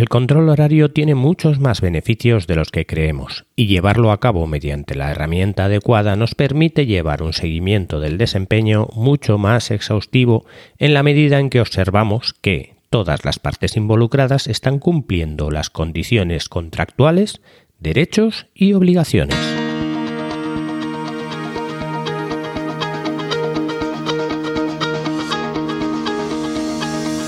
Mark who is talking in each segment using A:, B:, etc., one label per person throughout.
A: El control horario tiene muchos más beneficios de los que creemos y llevarlo a cabo mediante la herramienta adecuada nos permite llevar un seguimiento del desempeño mucho más exhaustivo en la medida en que observamos que todas las partes involucradas están cumpliendo las condiciones contractuales, derechos y obligaciones.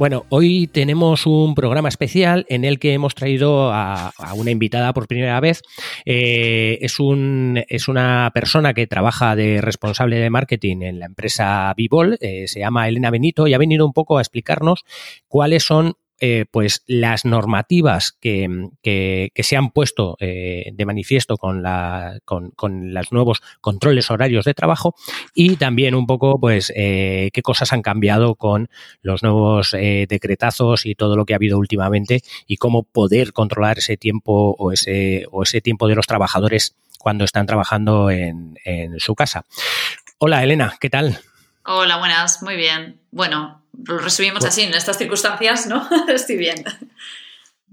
A: Bueno, hoy tenemos un programa especial en el que hemos traído a, una invitada por primera vez. Eh, es, un, es una persona que trabaja de responsable de marketing en la empresa Vivol, eh, se llama Elena Benito y ha venido un poco a explicarnos cuáles son eh, pues las normativas que, se han puesto eh, de manifiesto con, la, con, los nuevos controles horarios de trabajo y también un poco pues eh, qué cosas han cambiado con los nuevos decretazos y todo lo que ha habido últimamente y cómo poder controlar ese tiempo o ese, o ese tiempo de los trabajadores cuando están trabajando en, en su casa. Hola Elena, ¿qué tal?
B: Hola, buenas, muy bien. Bueno, lo resumimos así, en estas circunstancias, ¿no? Estoy bien.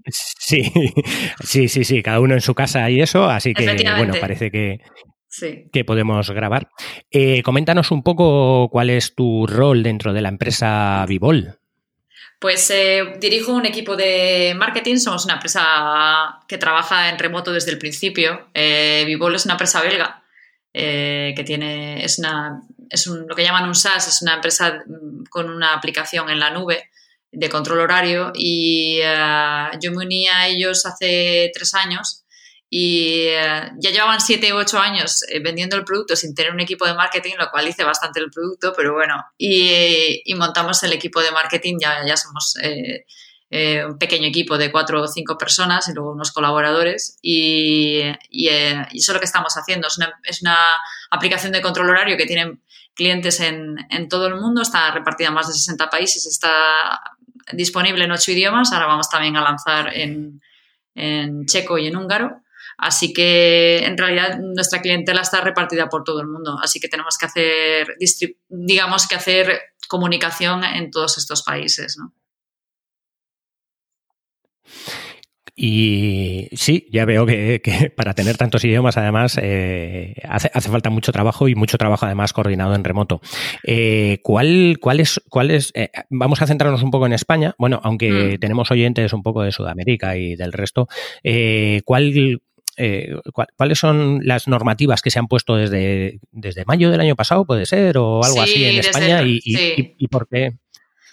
A: Sí, sí, sí, sí, cada uno en su casa y eso, así que bueno, parece que, que podemos grabar. Eh, coméntanos un poco cuál es tu rol dentro de la empresa Vivol.
B: Pues eh, dirijo un equipo de marketing, somos una empresa que trabaja en remoto desde el principio. Eh, Vivol es una empresa belga que tiene, es una es lo que llaman un SaaS, es una empresa mm, con una aplicación en la nube de control horario y eh, yo me uní a ellos hace tres años y eh, ya llevaban siete u ocho años eh, vendiendo el producto sin tener un equipo de marketing, lo cual hice bastante el producto, pero bueno, y, montamos el equipo de marketing, ya, ya somos eh, un pequeño equipo de cuatro o cinco personas y luego unos colaboradores. Y, y, eh, eso es lo que estamos haciendo. Es una, es una, aplicación de control horario que tienen clientes en, todo el mundo, está repartida en más de 60 países, está disponible en ocho idiomas. Ahora vamos también a lanzar en, checo y en húngaro. Así que en realidad nuestra clientela está repartida por todo el mundo. Así que tenemos que hacer, digamos que hacer comunicación en todos estos países.
A: Y sí, ya veo que, para tener tantos idiomas, además, eh, hace, falta mucho trabajo y mucho trabajo, además, coordinado en remoto. Eh, ¿Cuál, cuál es, cuál es eh, vamos a centrarnos un poco en España, bueno, aunque mm. tenemos oyentes un poco de Sudamérica y del resto, ¿cuál, ¿cuáles son las normativas que se han puesto desde, desde mayo del año pasado, puede ser, o algo así en España? y, por qué?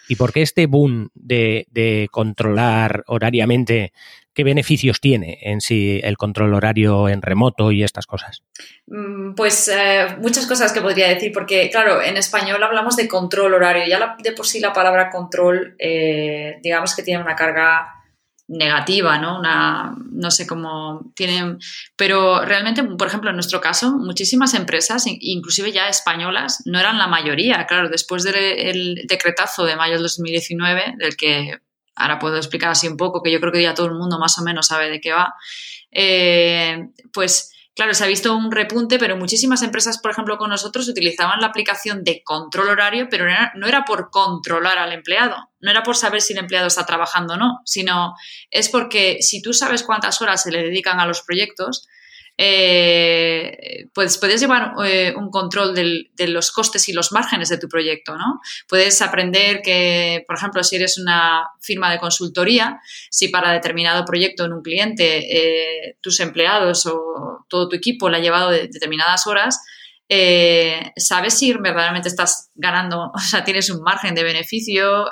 A: ¿Y por qué este boom de, de controlar horariamente ¿Qué beneficios tiene en sí el control horario en remoto y estas cosas?
B: Mm, pues eh, muchas cosas que podría decir, porque claro, en español hablamos de control horario. Ya de por sí la palabra control, eh, digamos que tiene una carga negativa, ¿no? Una, no sé cómo tienen, pero realmente, por ejemplo, en nuestro caso, muchísimas empresas, inclusive ya españolas, no eran la mayoría. Claro, después del decretazo de mayo del 2019, del que ahora puedo explicar así un poco, que yo creo que ya todo el mundo más o menos sabe de qué va, eh, pues claro, se ha visto un repunte, pero muchísimas empresas, por ejemplo, con nosotros utilizaban la aplicación de control horario, pero no era por controlar al empleado, no era por saber si el empleado está trabajando o no, sino es porque si tú sabes cuántas horas se le dedican a los proyectos, eh, pues puedes llevar eh, un control de los costes y los márgenes de tu proyecto, ¿no? Puedes aprender que, por ejemplo, si eres una firma de consultoría, si para determinado proyecto en un cliente eh, tus empleados o todo tu equipo le ha llevado determinadas horas, sabes si verdaderamente estás ganando, o sea, tienes un margen de beneficio,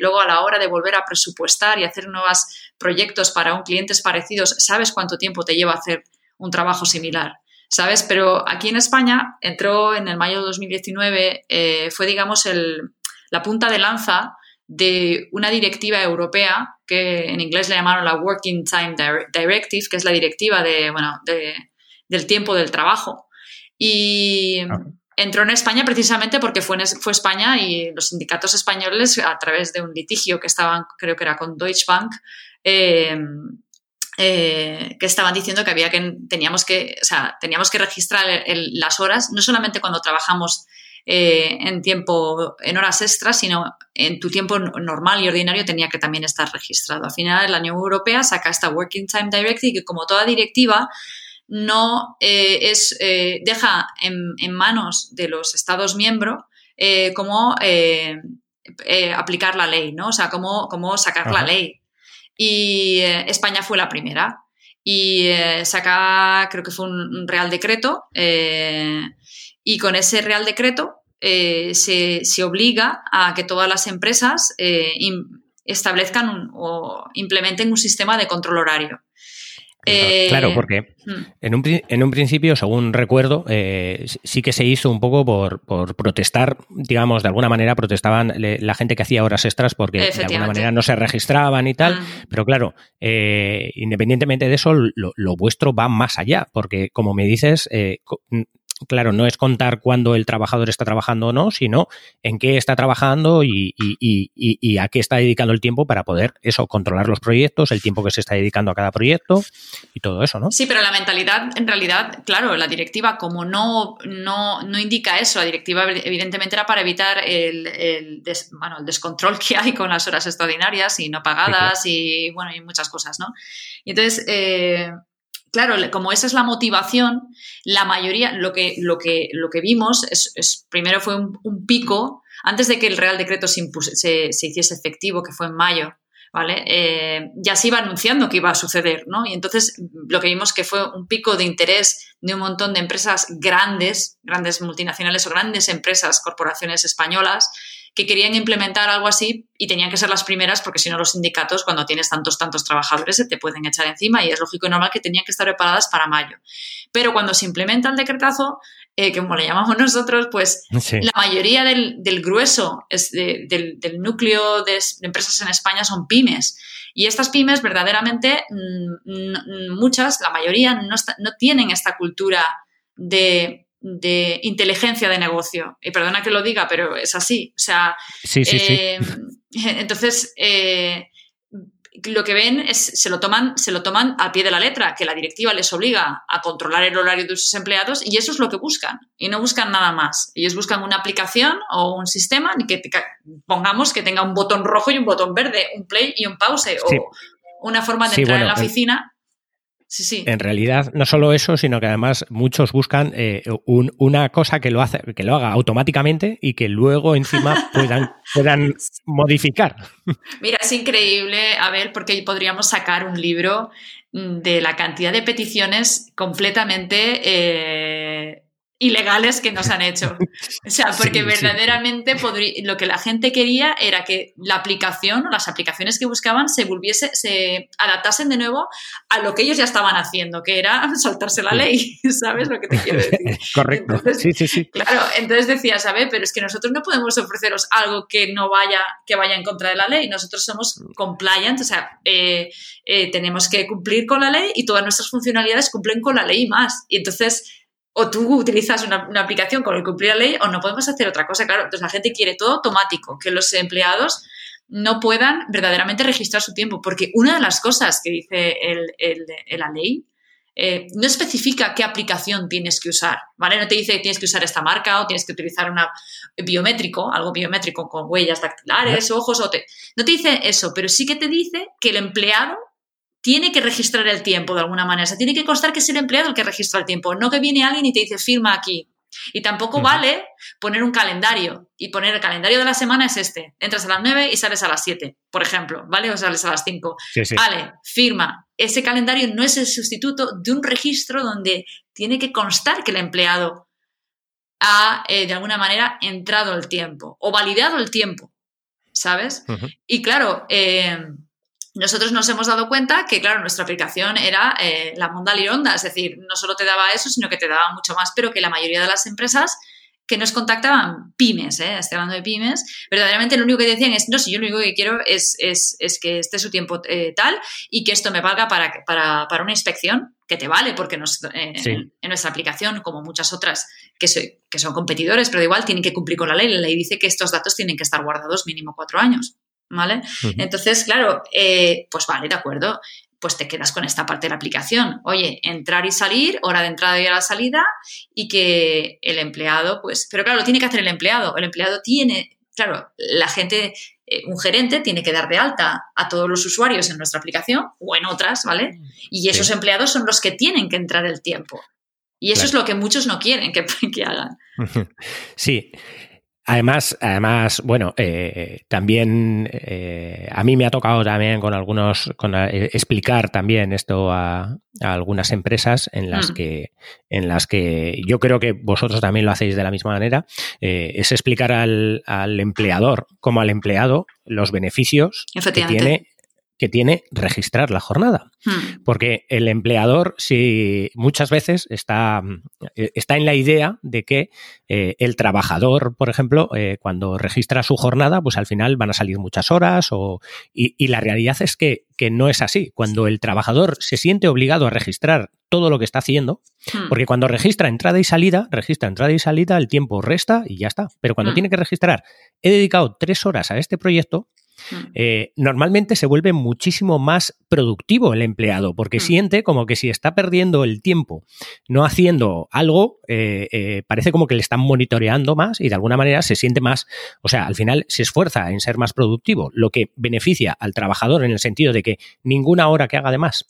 B: luego a la hora de volver a presupuestar y hacer nuevos proyectos para un clientes parecidos, sabes cuánto tiempo te lleva hacer un trabajo similar, ¿sabes? Pero aquí en España entró en el mayo de 2019, eh, fue, digamos, el, la punta de lanza de una directiva europea que en inglés le llamaron la Working Time Directive, que es la directiva de, bueno, del tiempo del trabajo. Y ah. entró en España precisamente porque fue, fue España y los sindicatos españoles, a través de un litigio que estaban, creo que era con Deutsche Bank, eh, eh, que estaban diciendo que había que teníamos que, o sea, teníamos que registrar las horas, no solamente cuando trabajamos eh, en tiempo, en horas extras, sino en tu tiempo normal y ordinario tenía que también estar registrado. Al final, la Unión Europea saca esta Working Time Directive que, como toda directiva, no eh, es, eh, deja en, manos de los Estados miembros cómo aplicar la ley, ¿no? O sea, cómo, cómo sacar la ley. Y España fue la primera. Y saca, creo que fue un, real decreto, y con ese Real Decreto eh, se, obliga a que todas las empresas eh, establezcan o implementen un sistema de control horario.
A: Claro, eh, porque hmm. en, un, en, un, principio, según recuerdo, sí que se hizo un poco por, protestar, digamos, de alguna manera protestaban la gente que hacía horas extras porque de alguna manera no se registraban y tal, hmm. pero claro, independientemente de eso, lo, lo, vuestro va más allá, porque como me dices, claro, no es contar cuándo el trabajador está trabajando o no, sino en qué está trabajando y, a qué está dedicando el tiempo para poder eso, controlar los proyectos, el tiempo que se está dedicando a cada proyecto y todo eso, ¿no?
B: Sí, pero la mentalidad, en realidad, claro, la directiva, como no, no, no indica eso, la directiva evidentemente era para evitar el, el, bueno, el descontrol que hay con las horas extraordinarias y no pagadas y, bueno, y muchas cosas, ¿no? Y entonces, eh, claro, como esa es la motivación, la mayoría, lo que, lo que, lo que vimos es, primero fue un, pico, antes de que el Real Decreto se, se, hiciese efectivo, que fue en mayo, ¿vale? Eh, ya se iba anunciando que iba a suceder, ¿no? Y entonces lo que vimos que fue un pico de interés de un montón de empresas grandes, grandes multinacionales o grandes empresas, corporaciones españolas, que querían implementar algo así y tenían que ser las primeras porque si no los sindicatos cuando tienes tantos, tantos trabajadores se te pueden echar encima y es lógico y normal que tenían que estar preparadas para mayo. Pero cuando se implementa el decretazo, eh, como le llamamos nosotros, pues la mayoría del, grueso es del, núcleo de, empresas en España son pymes. Y estas pymes verdaderamente, mm, muchas, la mayoría, no, no tienen esta cultura de de inteligencia de negocio. Y perdona que lo diga, pero es así. O sea, eh, entonces, eh, lo que ven es, se lo, toman, se lo toman a pie de la letra, que la directiva les obliga a controlar el horario de sus empleados y eso es lo que buscan. Y no buscan nada más. Ellos buscan una aplicación o un sistema que pongamos que tenga un botón rojo y un botón verde, un play y un pause, o una forma de entrar en la oficina
A: en realidad, no solo eso, sino que además muchos buscan eh, una cosa que lo, hace, que lo haga automáticamente y que luego encima puedan, puedan modificar.
B: Mira, es increíble, a ver, porque podríamos sacar un libro de la cantidad de peticiones completamente eh, ilegales que nos han hecho. O sea, porque verdaderamente lo que la gente quería era que la aplicación o las aplicaciones que buscaban se volviese, se adaptasen de nuevo a lo que ellos ya estaban haciendo, que era saltarse la ley. ¿Sabes lo que te quiero decir?
A: Correcto. sí, sí, sí.
B: Claro, entonces decía, ¿sabes? Pero es que nosotros no podemos ofreceros algo que no vaya, que vaya en contra de la ley. Nosotros somos compliant, o sea, eh, eh, tenemos que cumplir con la ley y todas nuestras funcionalidades cumplen con la ley y más. Y entonces o tú utilizas una, aplicación con el cumplir la ley o no podemos hacer otra cosa. Claro, entonces la gente quiere todo automático, que los empleados no puedan verdaderamente registrar su tiempo, porque una de las cosas que dice la ley eh, no especifica qué aplicación tienes que usar, ¿vale? No te dice que tienes que usar esta marca o tienes que utilizar una biométrico, algo biométrico con huellas dactilares, ojos, o no te dice eso, pero sí que te dice que el empleado tiene que registrar el tiempo de alguna manera. O sea, tiene que constar que es el empleado el que registra el tiempo, no que viene alguien y te dice firma aquí. Y tampoco vale poner un calendario y poner el calendario de la semana es este. Entras a las 9 y sales a las 7, por ejemplo, ¿vale? O sales a las 5. Vale, firma. Ese calendario no es el sustituto de un registro donde tiene que constar que el empleado ha, eh, de alguna manera, entrado el tiempo o validado el tiempo, ¿sabes? Y claro, eh, nosotros nos hemos dado cuenta que, claro, nuestra aplicación era eh, la Monda Lironda, es decir, no solo te daba eso, sino que te daba mucho más, pero que la mayoría de las empresas que nos contactaban pymes, ¿eh? estoy hablando de pymes, verdaderamente lo único que decían es, no, si yo lo único que quiero es, es, es que esté su tiempo eh, tal y que esto me valga para, para, para una inspección, que te vale, porque nos, eh, en, nuestra aplicación, como muchas otras que, que son competidores, pero igual tienen que cumplir con la ley. La ley dice que estos datos tienen que estar guardados mínimo cuatro años. ¿Vale? Entonces, claro, eh, pues vale, de acuerdo pues te quedas con esta parte de la aplicación. Oye, entrar y salir, hora de entrada y hora de salida, y que el empleado, pues, pero claro, lo tiene que hacer el empleado. El empleado tiene, claro, la gente, eh, un gerente tiene que dar de alta a todos los usuarios en nuestra aplicación o en otras, ¿vale? Y esos empleados son los que tienen que entrar el tiempo. Y eso es lo que muchos no quieren que, que hagan.
A: Sí, Además, además, bueno, eh, también eh, a mí me ha tocado también con algunos, con, eh, explicar también esto a, algunas empresas en las mm. que, en las que yo creo que vosotros también lo hacéis de la misma manera, es explicar al, al, empleador como al empleado los beneficios que tiene que tiene registrar la jornada. Hmm. Porque el empleador, si muchas veces está, eh, está en la idea de que eh, el trabajador, por ejemplo, eh, cuando registra su jornada, pues al final van a salir muchas horas. O, y, la realidad es que, que, no es así. Cuando el trabajador se siente obligado a registrar todo lo que está haciendo, hmm. porque cuando registra entrada y salida, registra entrada y salida, el tiempo resta y ya está. Pero cuando hmm. tiene que registrar, he dedicado tres horas a este proyecto. Eh, normalmente se vuelve muchísimo más productivo el empleado, porque mm. siente como que si está perdiendo el tiempo no haciendo algo, eh, eh, parece como que le están monitoreando más y de alguna manera se siente más, o sea, al final se esfuerza en ser más productivo, lo que beneficia al trabajador en el sentido de que ninguna hora que haga de más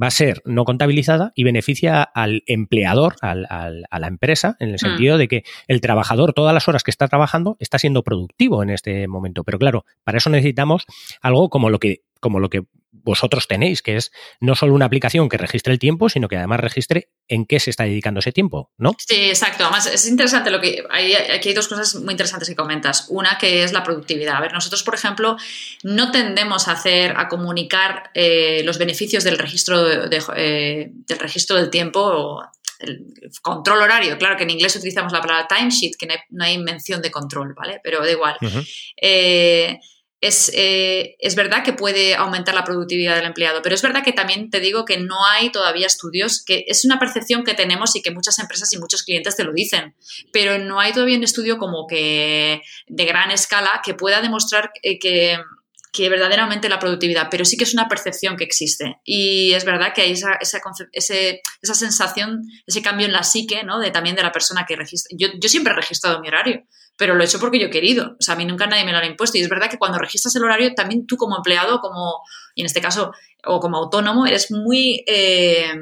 A: va a ser no contabilizada y beneficia al empleador, al, a la empresa, en el mm. sentido de que el trabajador, todas las horas que está trabajando, está siendo productivo en este momento. Pero claro, para eso necesitamos algo como lo que, como lo que vosotros tenéis, que es no solo una aplicación que registre el tiempo, sino que además registre en qué se está dedicando ese tiempo, ¿no?
B: Sí, exacto. Además, es interesante lo que. Hay, aquí hay dos cosas muy interesantes que comentas. Una que es la productividad. A ver, nosotros, por ejemplo, no tendemos a hacer, a comunicar eh, los beneficios del registro, eh, del registro del tiempo o el control horario. Claro que en inglés utilizamos la palabra timesheet, que no hay, mención de control, ¿vale? Pero da igual. Eh, es, verdad que puede aumentar la productividad del empleado, pero es verdad que también te digo que no hay todavía estudios, que es una percepción que tenemos y que muchas empresas y muchos clientes te lo dicen, pero no hay todavía un estudio como que de gran escala que pueda demostrar eh, que, que verdaderamente la productividad, pero sí que es una percepción que existe. Y es verdad que hay esa, esa, esa sensación, ese cambio en la psique, ¿no? De también de la persona que registra. Yo, yo siempre he registrado mi horario pero lo he hecho porque yo he querido. O sea, a mí nunca nadie me lo ha impuesto. Y es verdad que cuando registras el horario, también tú como empleado, como, y en este caso, o como autónomo, eres muy... Eh,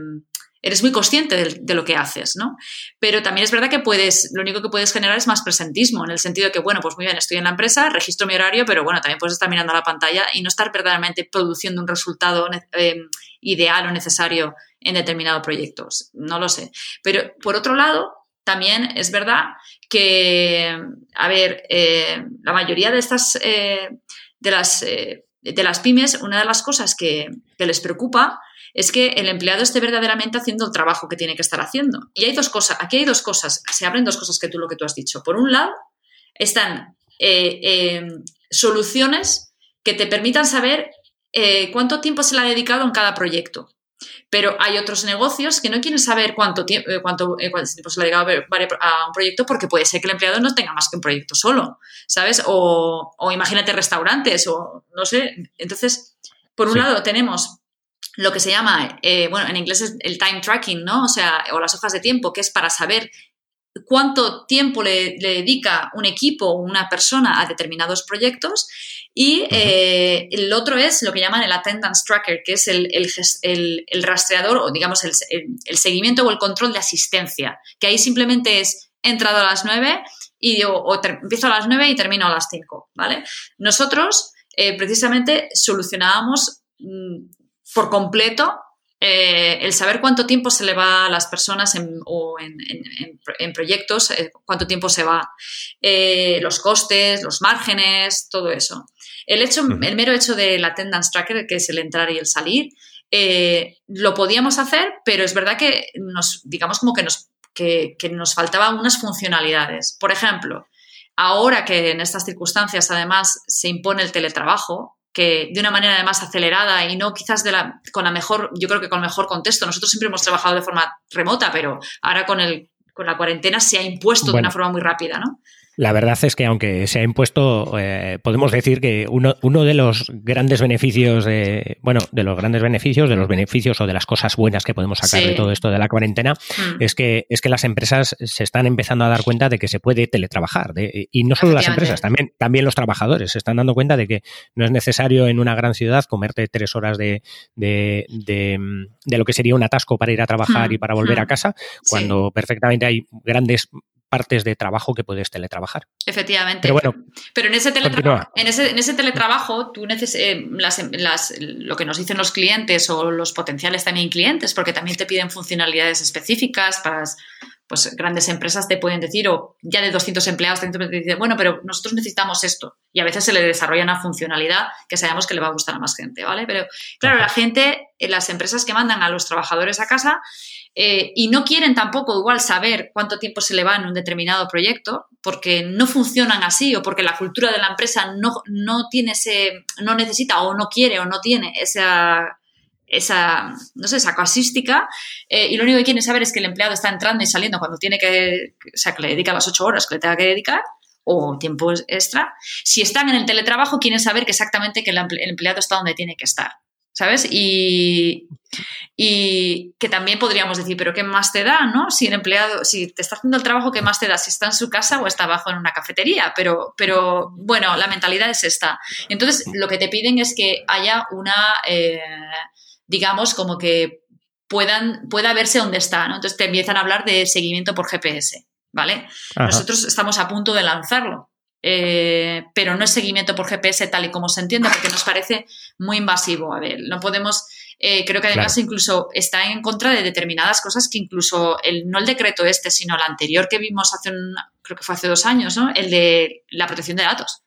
B: eres muy consciente de, lo que haces, ¿no? Pero también es verdad que puedes, lo único que puedes generar es más presentismo, en el sentido de que, bueno, pues muy bien, estoy en la empresa, registro mi horario, pero bueno, también puedes estar mirando a la pantalla y no estar verdaderamente produciendo un resultado eh, ideal o necesario en determinados proyectos. No lo sé. Pero por otro lado, también es verdad que, a ver, eh, la mayoría de estas, eh, de, las, eh, de las pymes, una de las cosas que, les preocupa es que el empleado esté verdaderamente haciendo el trabajo que tiene que estar haciendo. Y hay dos cosas, aquí hay dos cosas, se abren dos cosas que tú lo que tú has dicho. Por un lado, están soluciones que te permitan saber cuánto tiempo se le ha dedicado en cada proyecto. Pero hay otros negocios que no quieren saber cuánto, tiempo, eh, cuánto, eh, cuánto tiempo se le ha llegado a un proyecto porque puede ser que el empleado no tenga más que un proyecto solo, ¿sabes? O, o imagínate restaurantes o no sé. Entonces, por un lado tenemos lo que se llama, eh, bueno, en inglés es el time tracking, ¿no? O sea, o las hojas de tiempo, que es para saber cuánto tiempo le, dedica un equipo o una persona a determinados proyectos. Y eh, el otro es lo que llaman el attendance tracker, que es el, rastreador o digamos el, seguimiento o el control de asistencia, que ahí simplemente es entrado a las 9 y o, empiezo a las 9 y termino a las 5, ¿vale? Nosotros eh, precisamente solucionábamos mm, por completo eh, el saber cuánto tiempo se le va a las personas en, o en, proyectos, eh, cuánto tiempo se va, eh, los costes, los márgenes, todo eso. El, hecho, el mero hecho del attendance tracker, que es el entrar y el salir, lo podíamos hacer, pero es verdad que nos, digamos como que nos que, que nos faltaban unas funcionalidades. Por ejemplo, ahora que en estas circunstancias además se impone el teletrabajo, que de una manera además acelerada y no quizás de la, con la mejor, yo creo que con el mejor contexto. Nosotros siempre hemos trabajado de forma remota, pero ahora con, el, con la cuarentena se ha impuesto de una forma muy rápida, ¿no?
A: La verdad es que aunque se ha impuesto, eh, podemos decir que uno, uno, de los grandes beneficios, de, bueno, de los grandes beneficios, de los beneficios o de las cosas buenas que podemos sacar de todo esto de la cuarentena, mm. es que es que las empresas se están empezando a dar cuenta de que se puede teletrabajar. y no solo las empresas, también, también los trabajadores se están dando cuenta de que no es necesario en una gran ciudad comerte tres horas de, de, de, lo que sería un atasco para ir a trabajar mm. y para volver a mm. casa, cuando perfectamente hay grandes partes de trabajo que puedes teletrabajar.
B: Efectivamente.
A: Pero bueno,
B: pero en ese, teletrabajo, en ese, en ese teletrabajo, tú neces eh, las, lo que nos dicen los clientes o los potenciales también clientes, porque también te piden funcionalidades específicas para pues grandes empresas te pueden decir, o ya de 200 empleados, te dicen, bueno, pero nosotros necesitamos esto. Y a veces se le desarrolla una funcionalidad que sabemos que le va a gustar a más gente, ¿vale? Pero claro, la gente, las empresas que mandan a los trabajadores a casa, eh, y no quieren tampoco igual saber cuánto tiempo se le va en un determinado proyecto, porque no funcionan así o porque la cultura de la empresa no, no tiene ese, no necesita o no quiere o no tiene esa, esa, no sé, esa casuística, eh, y lo único que quieren saber es que el empleado está entrando y saliendo cuando tiene que, o sea, que le dedica las ocho horas que le tenga que dedicar, o tiempo extra. Si están en el teletrabajo, quieren saber que exactamente que el empleado está donde tiene que estar. ¿Sabes? Y, y, que también podríamos decir, pero ¿qué más te da, no? Si el empleado, si te está haciendo el trabajo, ¿qué más te da? Si está en su casa o está abajo en una cafetería, pero, pero bueno, la mentalidad es esta. Entonces, lo que te piden es que haya una, eh, digamos, como que puedan, pueda verse dónde está, ¿no? Entonces te empiezan a hablar de seguimiento por GPS, ¿vale? Nosotros estamos a punto de lanzarlo. Eh, pero no es seguimiento por GPS tal y como se entiende, porque nos parece muy invasivo. A ver, no podemos, eh, creo que además incluso está en contra de determinadas cosas que incluso, el, no el decreto este, sino el anterior que vimos hace, un, creo que fue hace dos años, ¿no? El de la protección de datos.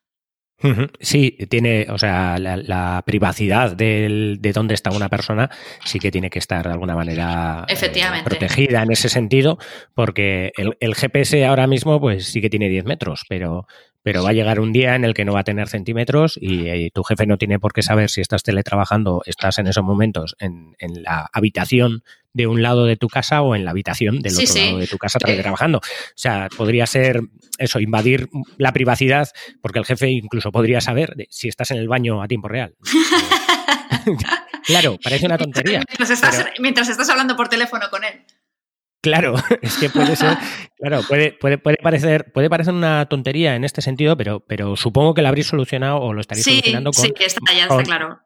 A: Sí, tiene, o sea, la, privacidad de dónde está una persona sí que tiene que estar de alguna manera
B: eh,
A: protegida en ese sentido, porque el, el, GPS ahora mismo pues sí que tiene 10 metros, pero, pero va a llegar un día en el que no va a tener centímetros y, tu jefe no tiene por qué saber si estás teletrabajando, estás en esos momentos en, la habitación de un lado de tu casa o en la habitación del otro lado de tu casa eh. teletrabajando. O sea, podría ser eso, invadir la privacidad, porque el jefe incluso podría saber si estás en el baño a tiempo real. claro, parece una tontería.
B: mientras estás hablando por teléfono con él.
A: Claro, es que puede ser, claro, puede, puede, puede, parecer, puede parecer una tontería en este sentido, pero, pero supongo que lo habréis solucionado o lo estaréis solucionando con.
B: Sí, que está, ya está claro.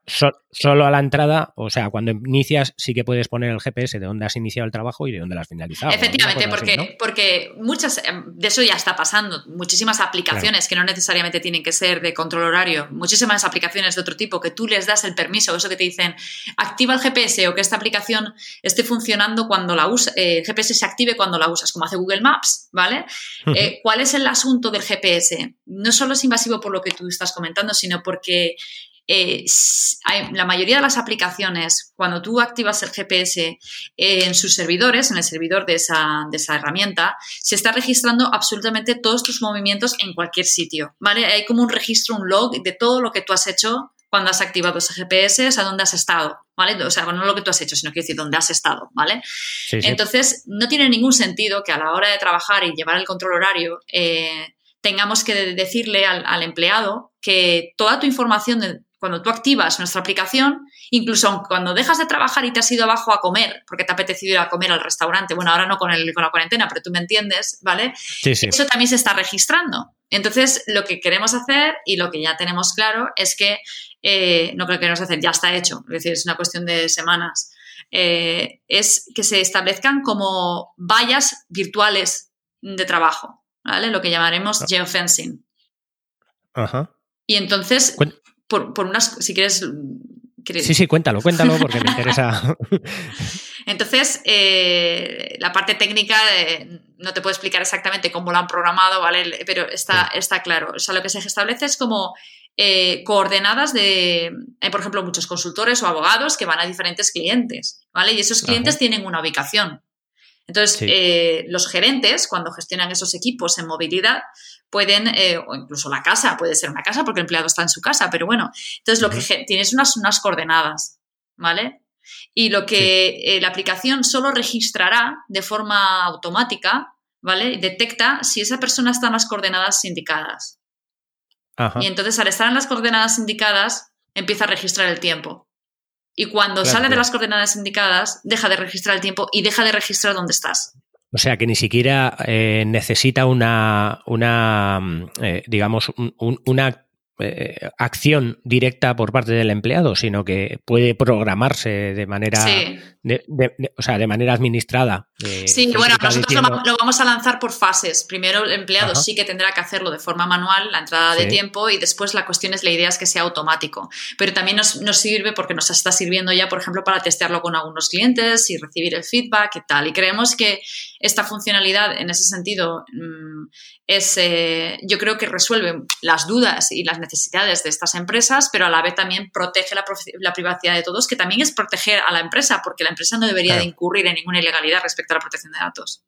A: solo a la entrada, o sea, cuando inicias, sí que puedes poner el GPS de dónde has iniciado el trabajo y de dónde lo has finalizado.
B: Efectivamente, porque, porque muchas, em, de eso ya está pasando. Muchísimas aplicaciones que no necesariamente tienen que ser de control horario, muchísimas aplicaciones de otro tipo que tú les das el permiso, eso que te dicen, activa el GPS o que esta aplicación esté funcionando cuando la usa, eh, GPS se active cuando la usas, como hace Google Maps, ¿vale? Eh, ¿Cuál es el asunto del GPS? No solo es invasivo por lo que tú estás comentando, sino porque eh, la mayoría de las aplicaciones, cuando tú activas el GPS en sus servidores, en el servidor de esa, de esa, herramienta, se está registrando absolutamente todos tus movimientos en cualquier sitio, ¿vale? Hay como un registro, un log de todo lo que tú has hecho cuando has activado ese GPS, a dónde has estado, ¿vale? O sea, no lo que tú has hecho, sino que decir dónde has estado, ¿vale? Entonces, no tiene ningún sentido que a la hora de trabajar y llevar el control horario eh, tengamos que decirle al, empleado que toda tu información cuando tú activas nuestra aplicación, incluso cuando dejas de trabajar y te has ido abajo a comer, porque te ha apetecido ir a comer al restaurante, bueno, ahora no con, el, con la cuarentena, pero tú me entiendes, ¿vale? Eso también se está registrando. Entonces, lo que queremos hacer y lo que ya tenemos claro es que, eh, no creo que queremos hacer, ya está hecho, es decir, es una cuestión de semanas, eh, es que se establezcan como vallas virtuales de trabajo, ¿vale? Lo que llamaremos ah. geofencing.
A: Ajá.
B: Y entonces, por, por, unas, si quieres
A: Sí, sí, cuéntalo, cuéntalo porque me interesa.
B: Entonces, eh, la parte técnica no te puedo explicar exactamente cómo lo han programado, ¿vale? Pero está, está claro. O sea, lo que se establece es como eh, coordenadas de, hay, por ejemplo, muchos consultores o abogados que van a diferentes clientes, ¿vale? Y esos clientes tienen una ubicación. Entonces, eh, los gerentes, cuando gestionan esos equipos en movilidad, pueden, eh, o incluso la casa, puede ser una casa porque el empleado está en su casa, pero bueno, entonces lo que tienes unas, unas coordenadas, ¿vale? Y lo que eh, la aplicación solo registrará de forma automática, ¿vale? Detecta si esa persona está en las coordenadas indicadas. Y entonces al estar en las coordenadas indicadas, empieza a registrar el tiempo. Y cuando sale de las coordenadas indicadas, deja de registrar el tiempo y deja de registrar dónde estás.
A: O sea que ni siquiera eh, necesita una, una mm, eh, digamos, una eh, acción directa por parte del empleado, sino que puede programarse de manera, o sea, de manera administrada.
B: sí, bueno, nosotros lo, vamos a lanzar por fases. Primero el empleado sí que tendrá que hacerlo de forma manual, la entrada de tiempo, y después la cuestión es, la idea es que sea automático. Pero también nos, nos, sirve porque nos está sirviendo ya, por ejemplo, para testearlo con algunos clientes y recibir el feedback y tal. Y creemos que esta funcionalidad, en ese sentido, mm, es, eh, yo creo que resuelve las dudas y las necesidades de estas empresas, pero a la vez también protege la, privacidad de todos, que también es proteger a la empresa, porque la empresa no debería de incurrir en ninguna ilegalidad respecto a la protección de datos.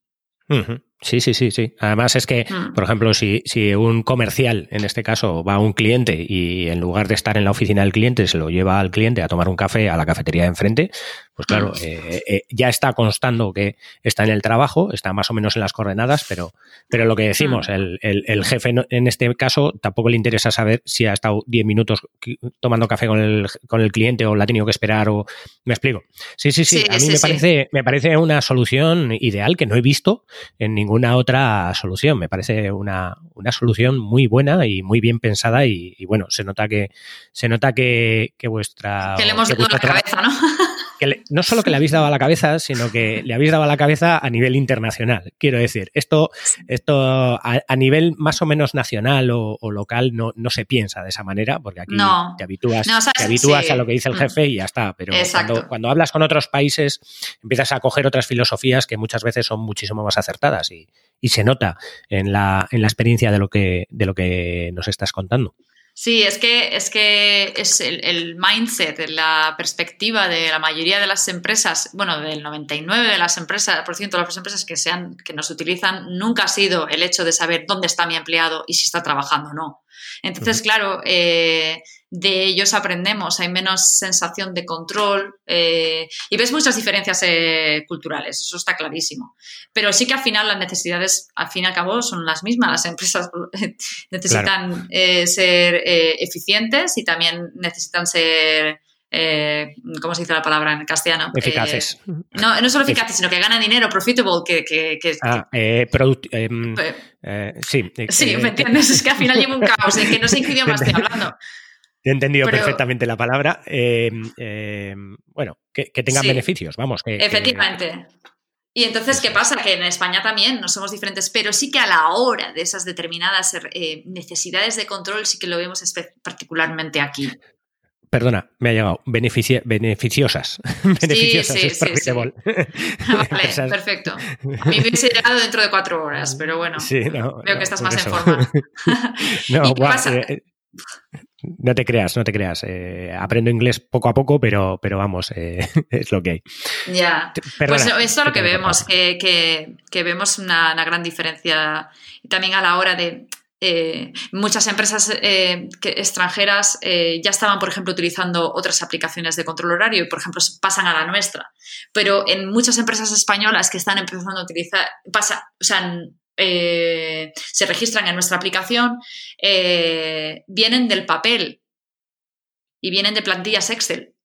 A: Sí, sí, sí, sí. Además es que, mm. por ejemplo, si, si, un comercial, en este caso, va a un cliente y en lugar de estar en la oficina del cliente, se lo lleva al cliente a tomar un café a la cafetería de enfrente, pues claro, mm. eh, eh, ya está constando que está en el trabajo, está más o menos en las coordenadas, pero, pero lo que decimos, mm. el, el, jefe en este caso tampoco le interesa saber si ha estado 10 minutos tomando café con el, con el cliente o la ha tenido que esperar o... ¿Me explico? Sí, sí, sí. a mí me, Parece, me parece una solución ideal que no he visto en ninguna otra solución. Me parece una, una solución muy buena y muy bien pensada y, bueno, se nota que se nota que, que vuestra...
B: Que le hemos dado la cabeza, ¿no?
A: No solo que le habéis dado a la cabeza, sino que le habéis dado a la cabeza a nivel internacional. Quiero decir, esto, esto a, nivel más o menos nacional o, local no, no, se piensa de esa manera, porque aquí te habitúas, te habitúas a lo que dice el mm. jefe y ya está. Pero cuando, cuando, hablas con otros países, empiezas a coger otras filosofías que muchas veces son muchísimo más acertadas y, y se nota en la, en la experiencia de lo que, de lo que nos estás contando.
B: Sí, es que es, que es el, mindset, la perspectiva de la mayoría de las empresas, bueno, del 99 de las empresas, por ciento de las empresas que, sean, que nos utilizan, nunca ha sido el hecho de saber dónde está mi empleado y si está trabajando o no. Entonces, claro, eh, de ellos aprendemos, hay menos sensación de control eh, y ves muchas diferencias eh, culturales, eso está clarísimo. Pero sí que al final las necesidades, al fin y al cabo, son las mismas. Las empresas necesitan ser eficientes y también necesitan ser... ¿cómo se dice la palabra en castellano?
A: Eficaces.
B: no, no solo eficaces, sino que ganan dinero, profitable, que... que, que
A: ah, em, sí.
B: sí, ¿me entiendes? Es que al final llevo un caos en que no sé en qué idioma estoy hablando.
A: He entendido perfectamente la palabra. Em, em, bueno, que, tengan beneficios, vamos.
B: Efectivamente. Y entonces, ¿qué pasa? Que en España también no somos diferentes, pero sí que a la hora de esas determinadas eh, necesidades de control sí que lo vemos particularmente aquí.
A: Perdona, me ha llegado. beneficiosas. beneficiosas.
B: Sí, sí, sí, vale, perfecto. A mí me hubiese llegado dentro de cuatro horas, pero bueno. veo que estás más en forma. no, qué pasa? Eh,
A: no te creas, no te creas. Eh, aprendo inglés poco a poco, pero, pero vamos, eh, es lo que hay.
B: Ya. pues eso es lo que vemos, que, vemos una, gran diferencia también a la hora de. Eh, muchas empresas extranjeras ya estaban, por ejemplo, utilizando otras aplicaciones de control horario y, por ejemplo, pasan a la nuestra. Pero en muchas empresas españolas que están empezando a utilizar, pasa, o sea, eh, se registran en nuestra aplicación eh, vienen del papel y vienen de plantillas Excel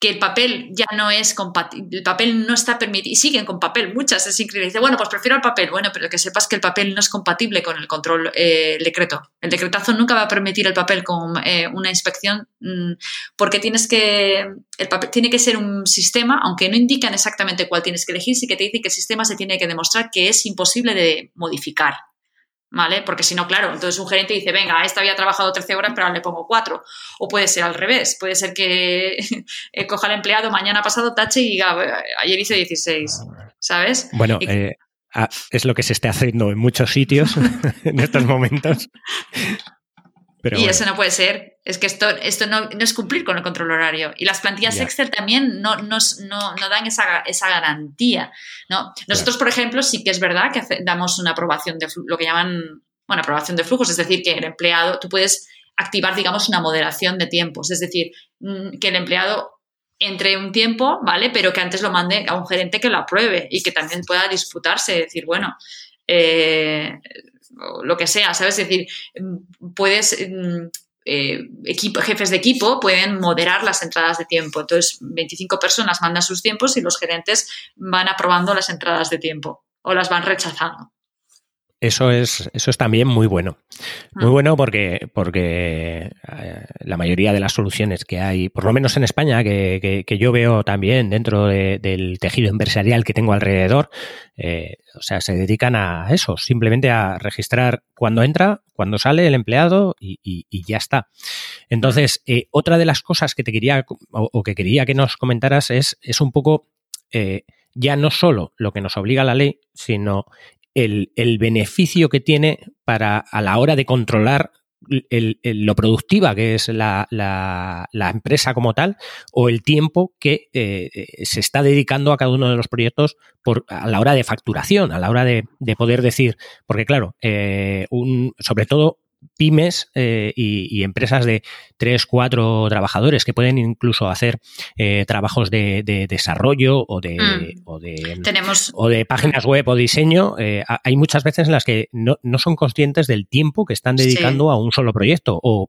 B: que el papel ya no es compatible, el papel no está permitido, y siguen con papel, muchas, es increíble. Dice, bueno, pues prefiero el papel, bueno, pero que sepas que el papel no es compatible con el control, eh, el decreto. El decretazo nunca va a permitir el papel con eh, una inspección, mm, porque tienes que, el papel tiene que ser un sistema, aunque no indican exactamente cuál tienes que elegir, sí que te dice que el sistema se tiene que demostrar que es imposible de modificar. ¿Vale? Porque si no, claro, entonces un gerente dice, venga, esta había trabajado 13 horas, pero ahora le pongo 4. O puede ser al revés, puede ser que eh, coja al empleado mañana pasado, tache y diga, ayer hice 16, ¿sabes?
A: Bueno, eh, es lo que se está haciendo en muchos sitios en estos momentos.
B: Y eso no puede ser. Es que esto, esto no, es cumplir con el control horario. Y las plantillas Excel también no, no, no, dan esa, esa garantía. ¿no? Nosotros, por ejemplo, sí que es verdad que damos una aprobación de lo que llaman bueno, aprobación de flujos, es decir, que el empleado, tú puedes activar, digamos, una moderación de tiempos, es decir, mm, que el empleado entre un tiempo, ¿vale? Pero que antes lo mande a un gerente que lo apruebe y que también pueda disfrutarse, decir, bueno, eh, lo que sea, ¿sabes? Es decir, mm, puedes... Mm, eh, equipo, jefes de equipo pueden moderar las entradas de tiempo. Entonces, 25 personas mandan sus tiempos y los gerentes van aprobando las entradas de tiempo o las van rechazando.
A: Eso es, eso es también muy bueno. Muy ah. bueno porque, porque eh, la mayoría de las soluciones que hay, por lo menos en España, que, yo veo también dentro del tejido empresarial que tengo alrededor, eh, o sea, se dedican a eso, simplemente a registrar cuando entra, cuando sale el empleado y, ya está. Entonces, eh, otra de las cosas que te quería o, que quería que nos comentaras es, es un poco ya no solo lo que nos obliga la ley, sino el, beneficio que tiene para a la hora de controlar lo productiva que es la, empresa como tal o el tiempo que eh, se está dedicando a cada uno de los proyectos por, a la hora de facturación, a la hora de, poder decir, porque claro, eh, sobre todo pymes eh, y, empresas de tres, cuatro trabajadores que pueden incluso hacer eh, trabajos de, desarrollo o de, mm. o, de
B: Tenemos...
A: o de páginas web o diseño. Eh, hay muchas veces en las que no, son conscientes del tiempo que están dedicando a un solo proyecto o,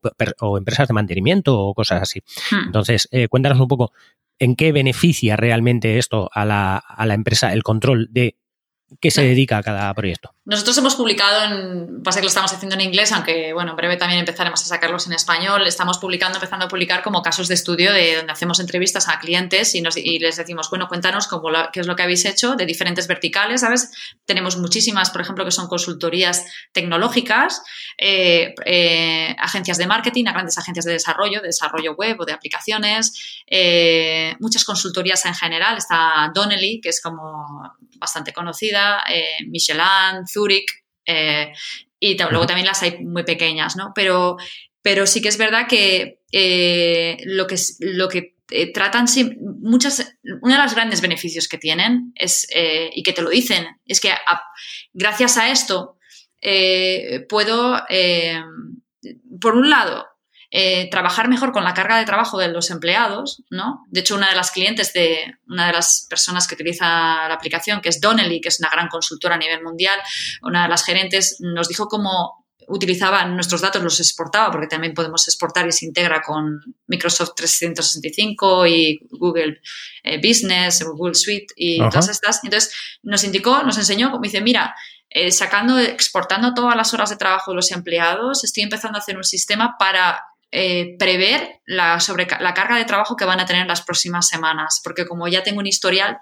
A: empresas de mantenimiento o cosas así. Hmm. Entonces, cuéntanos un poco en qué beneficia realmente esto a la, a la empresa el control de qué se dedica a cada proyecto.
B: Nosotros hemos publicado, en, pasa que lo estamos haciendo en inglés, aunque bueno, en breve también empezaremos a sacarlos en español. Estamos publicando, empezando a publicar como casos de estudio de donde hacemos entrevistas a clientes y, nos, y les decimos, bueno, cuéntanos cómo qué es lo que habéis hecho de diferentes verticales, ¿sabes? Tenemos muchísimas, por ejemplo, que son consultorías tecnológicas, eh, eh, agencias de marketing, grandes agencias de desarrollo, de desarrollo web o de aplicaciones, eh, muchas consultorías en general. Está Donnelly, que es como bastante conocida, Michelin, Zurich, eh, y luego también las hay muy pequeñas, ¿no? Pero, pero sí que es verdad que eh, lo que, lo que eh, tratan, muchas, uno de los grandes beneficios que tienen es, y que te lo dicen, es que gracias a esto puedo, por un lado, eh, trabajar mejor con la carga de trabajo de los empleados, ¿no? De hecho, una de las clientes de una de las personas que utiliza la aplicación, que es Donnelly, que es una gran consultora a nivel mundial, una de las gerentes nos dijo cómo utilizaba nuestros datos, los exportaba, porque también podemos exportar y se integra con Microsoft 365 y Google eh, Business, Google Suite y todas estas. Entonces, nos indicó, nos enseñó, como dice, mira, eh, sacando, exportando todas las horas de trabajo de los empleados, estoy empezando a hacer un sistema para eh, prever la, sobre, la carga de trabajo que van a tener las próximas semanas, porque como ya tengo un historial,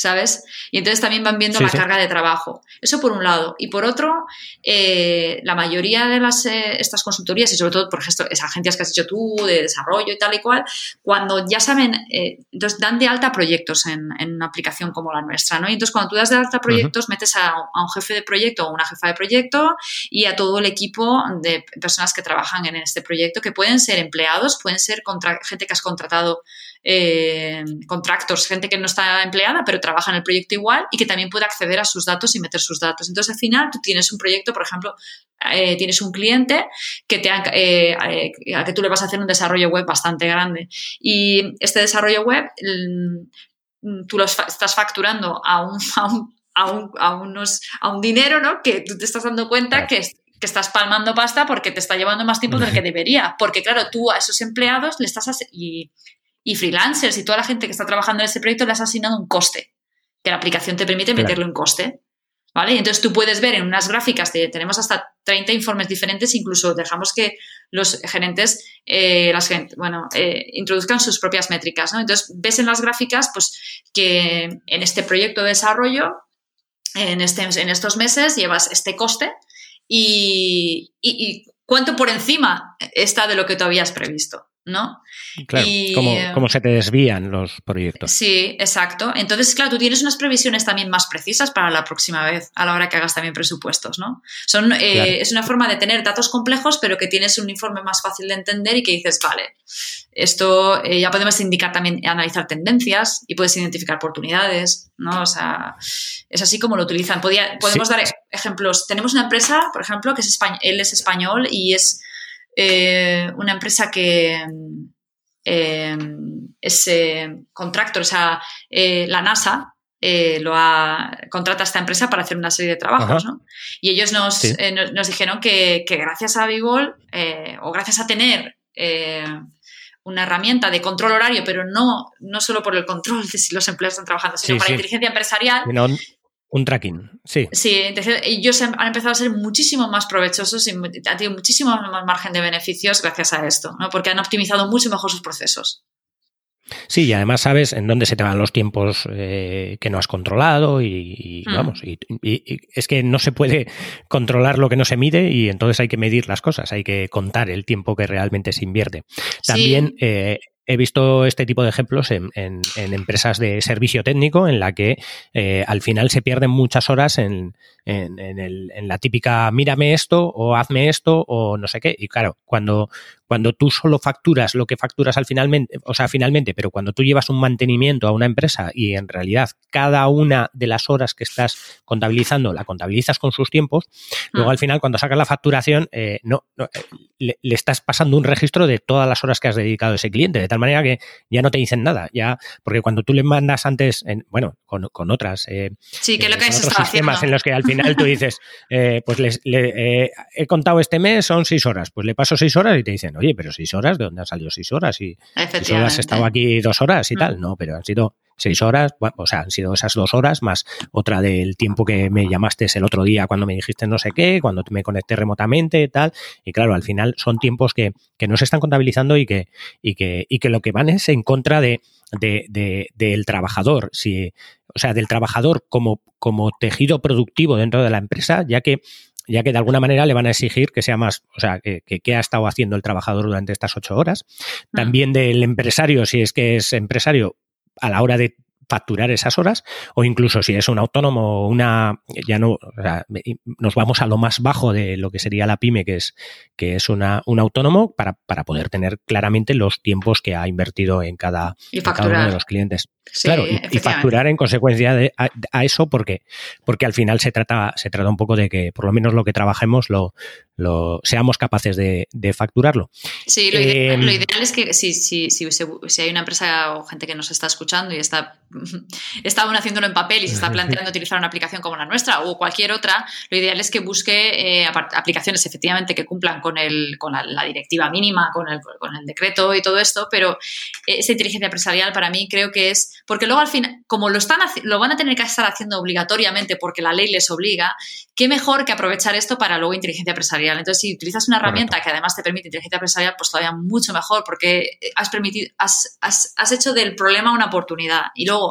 B: ¿sabes? Y entonces también van viendo la carga de trabajo. Eso por un lado. Y por otro, eh, la mayoría de las, eh, estas consultorías, y sobre todo, por ejemplo, esas agencias que has dicho tú, de desarrollo y tal y cual, cuando ya saben, eh, entonces dan de alta proyectos en, una aplicación como la nuestra, ¿no? Y entonces cuando tú das de alta proyectos, metes a, un jefe de proyecto o una jefa de proyecto y a todo el equipo de personas que trabajan en este proyecto, que pueden ser empleados, pueden ser gente que has contratado eh, contractors, gente que no está empleada, pero trabaja en el proyecto igual y que también puede acceder a sus datos y meter sus datos. Entonces, al final, tú tienes un proyecto, por ejemplo, eh, tienes un cliente que, te eh, a que tú le vas a hacer un desarrollo web bastante grande. Y este desarrollo web, mm, tú lo estás facturando a un, a un, a unos, a un dinero, ¿no? Que tú te estás dando cuenta que, que estás palmando pasta porque te está llevando más tiempo del que debería. Porque, claro, tú a esos empleados le estás... Y, y freelancers y toda la gente que está trabajando en ese proyecto le has asignado un coste, que la aplicación te permite meterle un coste. ¿Vale? Y entonces tú puedes ver en unas gráficas, de, tenemos hasta 30 informes diferentes, incluso dejamos que los gerentes, eh, las, bueno, eh, introduzcan sus propias métricas, ¿no? Entonces ves en las gráficas, pues, que en este proyecto de desarrollo, en, este, en estos meses, llevas este coste y, y cuánto por encima está de lo que tú habías previsto. ¿No?
A: Claro,
B: Y,
A: cómo,
B: eh,
A: se te desvían los proyectos.
B: Sí, exacto. Entonces, claro, tú tienes unas previsiones también más precisas para la próxima vez, a la hora que hagas también presupuestos, ¿no? Son, eh,
A: Claro.
B: Es una forma de tener datos complejos, pero que tienes un informe más fácil de entender y que dices, vale, esto eh, ya podemos indicar también, analizar tendencias y puedes identificar oportunidades, ¿no? O sea, es así como lo utilizan. Podía- podemos
A: Sí.
B: dar ejemplos. Tenemos una empresa, por ejemplo, que es español, él es español y es eh, una empresa que eh, es contractor, o sea, eh, la NASA eh, lo ha, contrata a esta empresa para hacer una serie de trabajos. ¿no? Y ellos nos,
A: Sí.
B: eh, nos, nos dijeron que, que gracias a Bigol eh, o gracias a tener eh, una herramienta de control horario, pero no, no solo por el control de si los empleados están trabajando, sino
A: Sí,
B: para
A: sí.
B: inteligencia empresarial,
A: un, tracking, sí.
B: Sí, entonces ellos han empezado a ser muchísimo más provechosos y han tenido muchísimo más margen de beneficios gracias a esto, ¿no? Porque han optimizado mucho mejor sus procesos.
A: Sí, y además sabes en dónde se te van los tiempos eh, que no has controlado y, y,
B: Mm.
A: vamos, y, y- y es que no se puede controlar lo que no se mide y entonces hay que medir las cosas, hay que contar el tiempo que realmente se invierte. También eh, he visto este tipo de ejemplos en, en- empresas de servicio técnico en la que eh, al final se pierden muchas horas en, en la típica mírame esto o hazme esto o no sé qué. Y claro, cuando, cuando tú solo facturas lo que facturas al finalmente, o sea, finalmente, pero cuando tú llevas un mantenimiento a una empresa y en realidad cada una de las horas que estás contabilizando la contabilizas con sus tiempos, luego
B: Mm.
A: al final cuando sacas la facturación eh, no, no, eh, le, le estás pasando un registro de todas las horas que has dedicado a ese cliente, de tal manera que ya no te dicen nada, ya porque cuando tú le mandas antes, en, bueno, con, con otras eh,
B: Sí, que es lo que
A: eh, con otros sistemas
B: haciendo.
A: en los que al final tú dices, eh, pues les, le- eh, he contado este mes, son seis horas, pues le paso seis horas y te dicen, oye, pero seis horas, ¿de dónde han salido seis horas? Y solo has estado aquí dos horas y
B: Mm.
A: tal, no, pero han sido seis horas, bueno, o sea, han sido esas dos horas más otra del tiempo que me llamaste el otro día cuando me dijiste no sé qué, cuando me conecté remotamente, tal, y claro, al final son tiempos que, que no se están contabilizando y que, y que, y que lo que van es en contra de, de- de- del trabajador, si, o sea, del trabajador como, como tejido productivo dentro de la empresa, ya que ya que de alguna manera le van a exigir que sea más, o sea, que, que, que ha estado haciendo el trabajador durante estas ocho horas. También del empresario, si es que es empresario, a la hora de facturar esas horas o incluso si es un autónomo una ya no o sea, nos vamos a lo más bajo de lo que sería la pyme que es que es una, un autónomo para, para poder tener claramente los tiempos que ha invertido en cada, en cada uno de los clientes.
B: Sí,
A: claro y, facturar en consecuencia de, a, a eso porque porque al final se trata se trata un poco de que por lo menos lo que trabajemos lo, lo seamos capaces de, de facturarlo.
B: Sí, lo, ide-
A: Eh,
B: lo ideal es que si, si, si, si hay una empresa o gente que nos está escuchando y está, está aún haciéndolo en papel y se está planteando utilizar una aplicación como la nuestra o cualquier otra, lo ideal es que busque eh, aplicaciones efectivamente que cumplan con, el, con la, la directiva mínima, con el, con el decreto y todo esto, pero esa inteligencia empresarial para mí creo que es, porque luego al final, como lo, están, lo van a tener que estar haciendo obligatoriamente porque la ley les obliga, qué mejor que aprovechar esto para luego inteligencia empresarial. Entonces, si utilizas una herramienta
A: Correcto.
B: que además te permite inteligencia empresarial, pues todavía mucho mejor, porque has permitido, has, has, has hecho del problema una oportunidad. Y luego,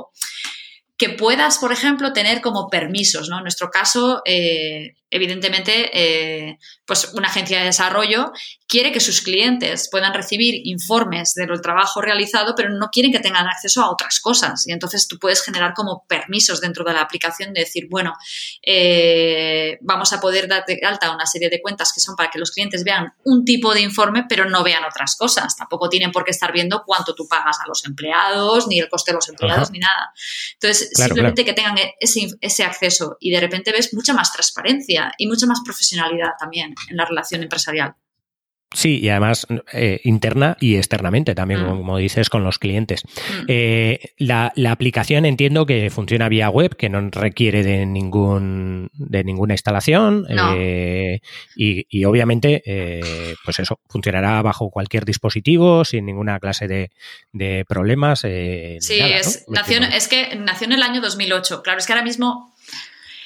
B: que puedas, por ejemplo, tener como permisos, ¿no? En nuestro caso, eh, evidentemente, eh, pues una agencia de desarrollo quiere que sus clientes puedan recibir informes del trabajo realizado, pero no quieren que tengan acceso a otras cosas. Y entonces tú puedes generar como permisos dentro de la aplicación de decir, bueno, eh, vamos a poder dar de alta una serie de cuentas que son para que los clientes vean un tipo de informe, pero no vean otras cosas. Tampoco tienen por qué estar viendo cuánto tú pagas a los empleados, ni el coste de los empleados,
A: Ajá.
B: ni nada. Entonces,
A: Claro,
B: simplemente que tengan ese, ese acceso y de repente ves mucha más transparencia y mucha más profesionalidad también en la relación empresarial.
A: Sí, y además eh, interna y externamente también,
B: Mm.
A: como dices, con los clientes.
B: Mm.
A: Eh, la, la aplicación entiendo que funciona vía web, que no requiere de ningún de ninguna instalación
B: No.
A: eh, y, y obviamente, pues eso, funcionará bajo cualquier dispositivo sin ninguna clase de, de problemas.
B: Sí,
A: nada,
B: es,
A: ¿no?
B: nació, es que nació en el año 2008. Claro, es que ahora mismo,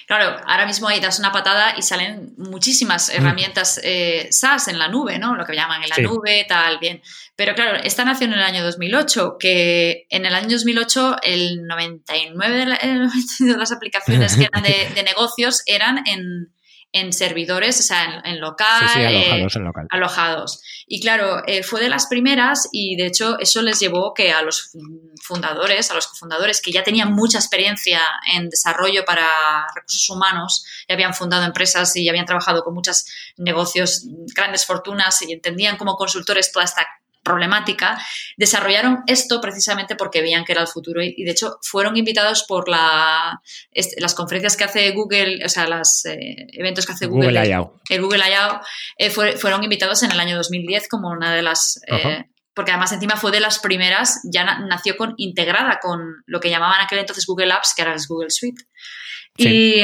B: claro, ahora mismo ahí das una patada y salen muchísimas herramientas eh, SaaS en la nube, ¿no? Lo que llaman en la
A: Sí.
B: nube, tal, bien. Pero claro, esta nació en el año 2008, que en el año 2008 el 99 de, la- el 99 de las aplicaciones que eran de, de negocios eran en, en servidores, o sea, en, local,
A: sí, sí, alojados, en local.
B: Alojados. Y claro, fue de las primeras y de hecho eso les llevó que a los fundadores, a los cofundadores que ya tenían mucha experiencia en desarrollo para recursos humanos, ya habían fundado empresas y ya habían trabajado con muchos negocios, grandes fortunas y entendían como consultores toda esta problemática, desarrollaron esto precisamente porque veían que era el futuro y, de hecho fueron invitados por la, las conferencias que hace Google, o sea, los eh, eventos que hace Google,
A: Google
B: el Google I.O. Eh, fueron invitados en el año 2010 como una de las... Eh, porque además encima fue de las primeras, ya nació con, integrada con lo que llamaban aquel entonces Google Apps, que ahora es Google Suite. Y,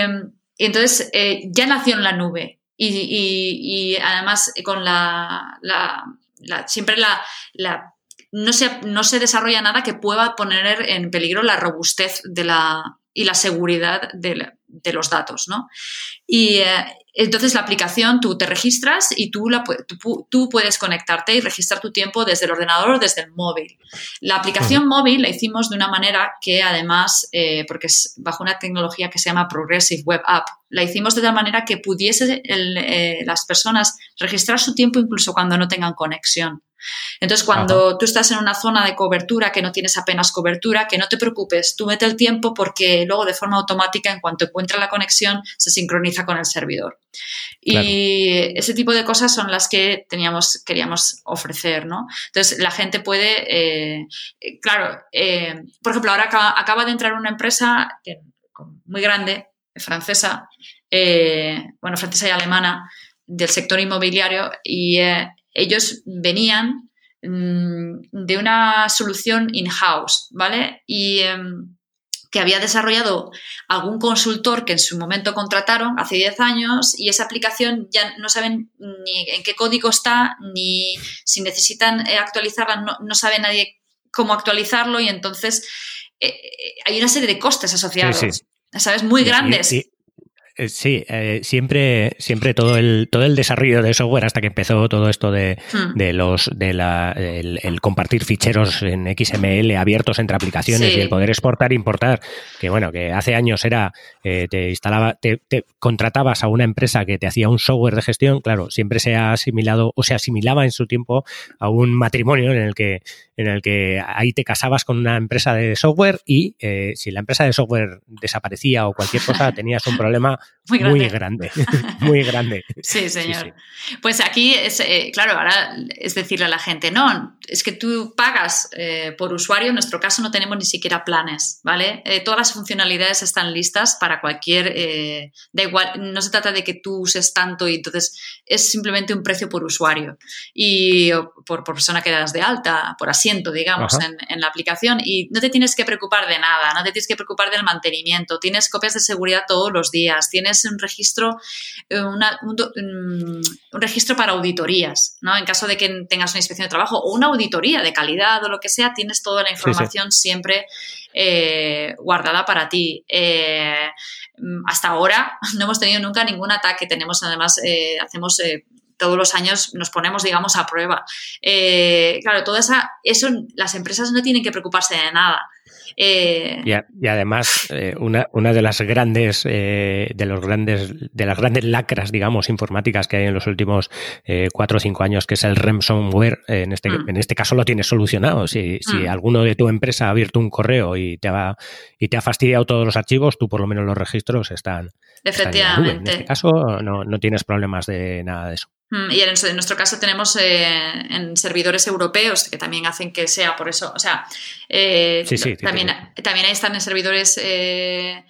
B: entonces ya nació en la nube. Y, además con la siempre la, la no, se, no se desarrolla nada que pueda poner en peligro la robustez de la, y la seguridad de, de los datos, ¿no? Y eh, entonces la aplicación, tú te registras y tú, la, tú, tú, puedes conectarte y registrar tu tiempo desde el ordenador o desde el móvil. La aplicación móvil la hicimos de una manera que además, eh, porque es bajo una tecnología que se llama Progressive Web App, la hicimos de tal manera que pudiese eh, las personas registrar su tiempo incluso cuando no tengan conexión. Entonces, cuando tú estás en una zona de cobertura que no tienes apenas cobertura, que no te preocupes, tú mete el tiempo porque luego de forma automática, en cuanto encuentra la conexión, se sincroniza con el servidor. Y ese tipo de cosas son las que teníamos, queríamos ofrecer, ¿no? Entonces, la gente puede, eh, claro, eh, por ejemplo, ahora acaba, de entrar una empresa muy grande, francesa, eh, bueno, francesa y alemana, del sector inmobiliario, y ellos venían mm, de una solución in-house, ¿vale? Y em, que había desarrollado algún consultor que en su momento contrataron hace 10 años y esa aplicación ya no saben ni en qué código está, ni si necesitan eh, actualizarla, no, sabe nadie cómo actualizarlo y entonces eh, eh, hay una serie de costes asociados. ¿Sabes? Muy grandes.
A: Sí, eh, siempre, siempre todo el, todo el desarrollo de software hasta que empezó todo esto de, hmm. de los, de la, el, compartir ficheros en XML abiertos entre aplicaciones y el poder exportar e importar, que bueno, que hace años era, eh, te instalaba, te, contratabas a una empresa que te hacía un software de gestión, claro, siempre se ha asimilado o se asimilaba en su tiempo a un matrimonio en el que, en el que ahí te casabas con una empresa de software y si la empresa de software desaparecía o cualquier cosa, tenías un problema muy grande. Muy grande.
B: sí, señor. Pues aquí es, eh, claro, ahora es decirle a la gente, no, es que tú pagas eh, por usuario, en nuestro caso no tenemos ni siquiera planes, ¿vale? Eh, todas las funcionalidades están listas para cualquier, da igual, no se trata de que tú uses tanto y entonces es simplemente un precio por usuario y por, persona que das de alta, por asiento, digamos, en, en la aplicación y no te tienes que preocupar de nada, no te tienes que preocupar del mantenimiento, tienes copias de seguridad todos los días, tienes un registro, eh, mm, un, registro para auditorías, ¿no? En caso de que tengas una inspección de trabajo o una auditoría de calidad o lo que sea, tienes toda la información siempre eh, guardada para ti. Eh, hasta ahora no hemos tenido nunca ningún ataque. Tenemos además, hacemos todos los años nos ponemos, digamos, a prueba. claro, toda esa, eso las empresas no tienen que preocuparse de nada.
A: Eh, y, además, eh, una, una, de las grandes, eh, de los grandes, de las grandes lacras, digamos, informáticas que hay en los últimos cuatro o cinco años, que es el ransomware, en este, mm. en este caso lo tienes solucionado. Si, si mm. alguno de tu empresa ha abierto un correo y te ha, y te ha fastidiado todos los archivos, tú por lo menos los registros están.
B: Efectivamente.
A: en, este caso no, no tienes problemas de nada de eso.
B: Mm, y en, nuestro caso tenemos eh, en servidores europeos que también hacen que sea por eso. O sea, eh, también, también ahí están en servidores eh,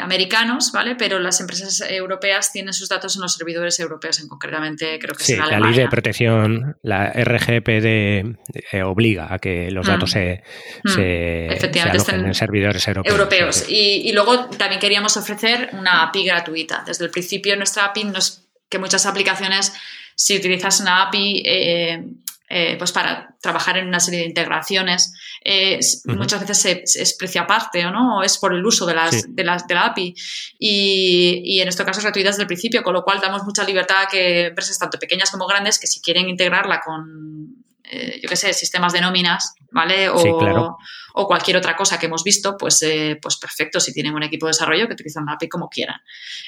B: americanos, ¿vale? Pero las empresas europeas tienen sus datos en los servidores europeos, en concretamente creo que
A: sí, la ley de protección, la RGPD obliga a que los mm. datos se, mm. alojen en servidores europeos.
B: europeos. Y, y luego también queríamos ofrecer una API gratuita. Desde el principio nuestra API nos que muchas aplicaciones, si utilizas una API eh, eh, pues para trabajar en una serie de integraciones, eh, muchas veces es precio aparte o no, o es por el uso de, las, de, las, de la API. Y, y, en este caso es gratuita desde el principio, con lo cual damos mucha libertad a que empresas tanto pequeñas como grandes que si quieren integrarla con, yo qué sé, sistemas de nóminas, ¿vale? O,
A: Sí, claro.
B: O cualquier otra cosa que hemos visto, pues, eh, pues perfecto, si tienen un equipo de desarrollo que utilizan la API como quieran.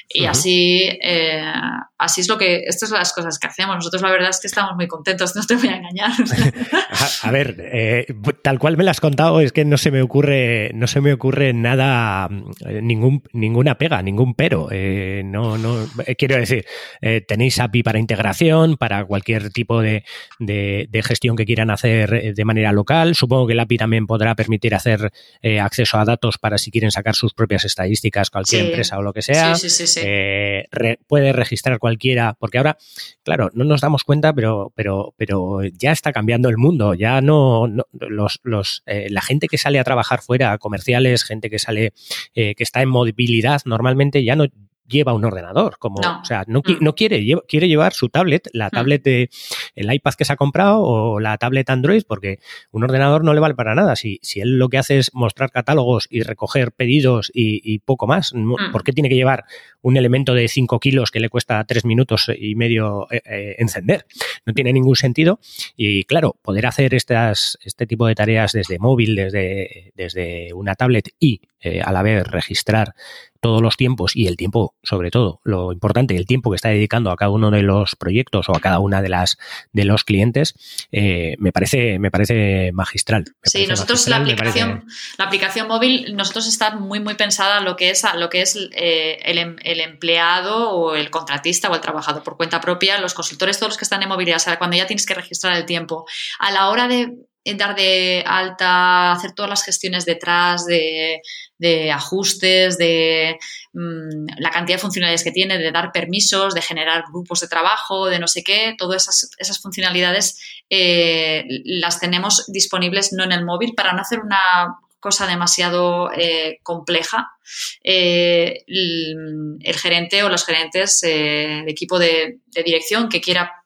B: Y así, eh, así es lo que, estas son las cosas que hacemos. Nosotros la verdad es que estamos muy contentos, no te voy a engañar.
A: A, a ver, eh, tal cual me lo has contado, es que no se me ocurre, no se me ocurre nada, ningún, ninguna pega, ningún pero. No, no, quiero decir, tenéis API para integración, para cualquier tipo de, de- de gestión que quieran hacer de manera local. Supongo que el API también podrá permitir hacer eh, acceso a datos para si quieren sacar sus propias estadísticas, cualquier
B: Sí.
A: empresa o lo que sea.
B: Sí, sí.
A: Eh, re- puede registrar cualquiera, porque ahora, claro, no nos damos cuenta, pero, pero, pero ya está cambiando el mundo. Ya no, no- los, los, eh, la gente que sale a trabajar fuera, comerciales, gente que sale, eh, que está en movilidad, normalmente ya no lleva un ordenador, como,
B: No.
A: o sea, no,
B: Mm.
A: no quiere, lleva- quiere llevar su tablet, la
B: Mm.
A: tablet de el iPad que se ha comprado o la tablet Android, porque un ordenador no le vale para nada. Si, si él lo que hace es mostrar catálogos y recoger pedidos y, y poco más,
B: Mm.
A: ¿por qué tiene que llevar un elemento de 5 kilos que le cuesta 3 minutos y medio eh, eh, encender? No tiene ningún sentido. Y claro, poder hacer estas, este tipo de tareas desde móvil, desde, desde una tablet y eh, a la vez registrar todos los tiempos y el tiempo, sobre todo, lo importante, el tiempo que está dedicando a cada uno de los proyectos o a cada una de las de los clientes, eh, me parece, me parece magistral. Me
B: Sí,
A: parece
B: nosotros la
A: parece-
B: aplicación, la aplicación móvil, nosotros está muy, muy pensada en lo que es, a lo que es eh, el, em- el empleado o el contratista o el trabajador por cuenta propia, los consultores, todos los que están en movilidad, o sea, cuando ya tienes que registrar el tiempo. A la hora de dar de alta, hacer todas las gestiones detrás de, de ajustes, de mm, la cantidad de funcionalidades que tiene, de dar permisos, de generar grupos de trabajo, de no sé qué, todas esas, esas funcionalidades eh, las tenemos disponibles no en el móvil para no hacer una cosa demasiado eh, compleja. Eh, el, el gerente o los gerentes eh, de equipo de dirección que quiera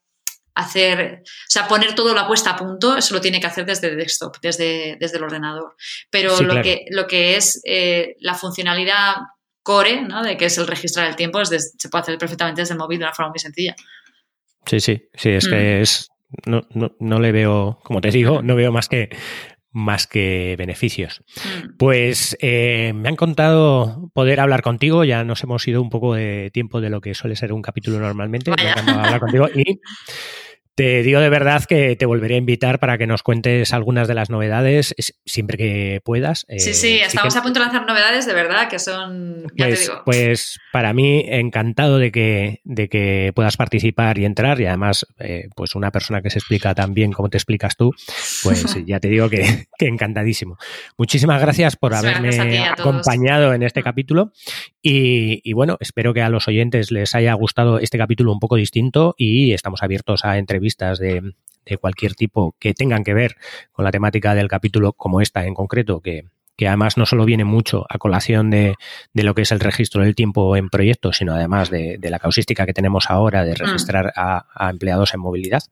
B: hacer, o sea, poner todo la puesta a punto, eso lo tiene que hacer desde el desktop, desde, desde el ordenador. Pero
A: Sí,
B: lo,
A: claro.
B: que, lo que es eh, la funcionalidad core, ¿no? de que es el registrar el tiempo, es se puede hacer perfectamente desde el móvil de una forma muy sencilla.
A: Sí, sí, sí, es que
B: Mm.
A: es. No, no, no le veo, como te digo, no veo más que más que beneficios.
B: Mm.
A: Pues eh, me han contado poder hablar contigo, ya nos hemos ido un poco de tiempo de lo que suele ser un capítulo normalmente. Me hablar contigo y te digo de verdad que te volveré a invitar para que nos cuentes algunas de las novedades es- siempre que puedas.
B: Sí,
A: Eh,
B: sí, estamos
A: que-
B: a punto de lanzar novedades de verdad que son, ya te
A: pues,
B: digo.
A: pues para mí encantado de que, de que puedas participar y entrar y además eh, pues una persona que se explica tan bien como te explicas tú, pues ya te digo que, que encantadísimo. Muchísimas gracias por
B: Muchas
A: haberme
B: gracias a a
A: acompañado en este
B: Mm.
A: capítulo y, y bueno, espero que a los oyentes les haya gustado este capítulo un poco distinto y estamos abiertos a entrevistas de, de cualquier tipo que tengan que ver con la temática del capítulo como esta en concreto que que además no solo viene mucho a colación de, de lo que es el registro del tiempo en proyectos, sino además de, de la causística que tenemos ahora de registrar a, a empleados en movilidad.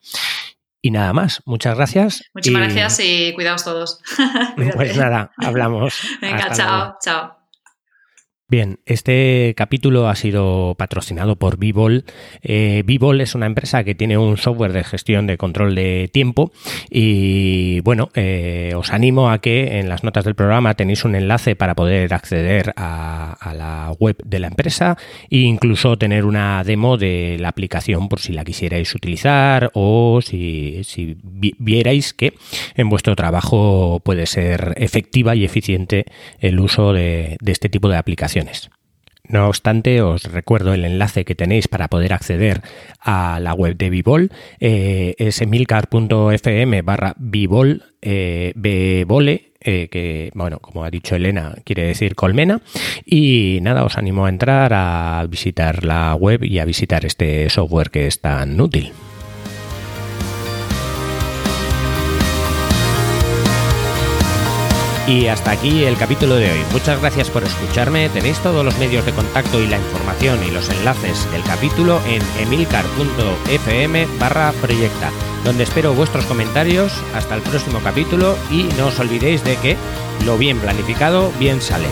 A: Y nada más, muchas gracias.
B: Muchísimas
A: y,
B: gracias y cuidaos todos.
A: Pues nada, hablamos.
B: Venga,
A: Hasta
B: chao,
A: luego.
B: chao.
A: Bien, este capítulo ha sido patrocinado por Vivol. Eh, Vivol es una empresa que tiene un software de gestión de control de tiempo y bueno, eh, os animo a que en las notas del programa tenéis un enlace para poder acceder a, la web de la empresa e incluso tener una demo de la aplicación por si la quisierais utilizar o si, si vi- vierais que en vuestro trabajo puede ser efectiva y eficiente el uso de, de este tipo de aplicaciones. No obstante, os recuerdo el enlace que tenéis para poder acceder a la web de Vivol. Eh, es emilcar.fm barra Vivol, eh, eh, que, bueno, como ha dicho Elena, quiere decir colmena. Y nada, os animo a entrar, a visitar la web y a visitar este software que es tan útil. Y hasta aquí el capítulo de hoy. Muchas gracias por escucharme. Tenéis todos los medios de contacto y la información y los enlaces del capítulo en emilcar.fm barra proyecta, donde espero vuestros comentarios. Hasta el próximo capítulo y no os olvidéis de que lo bien planificado bien sale.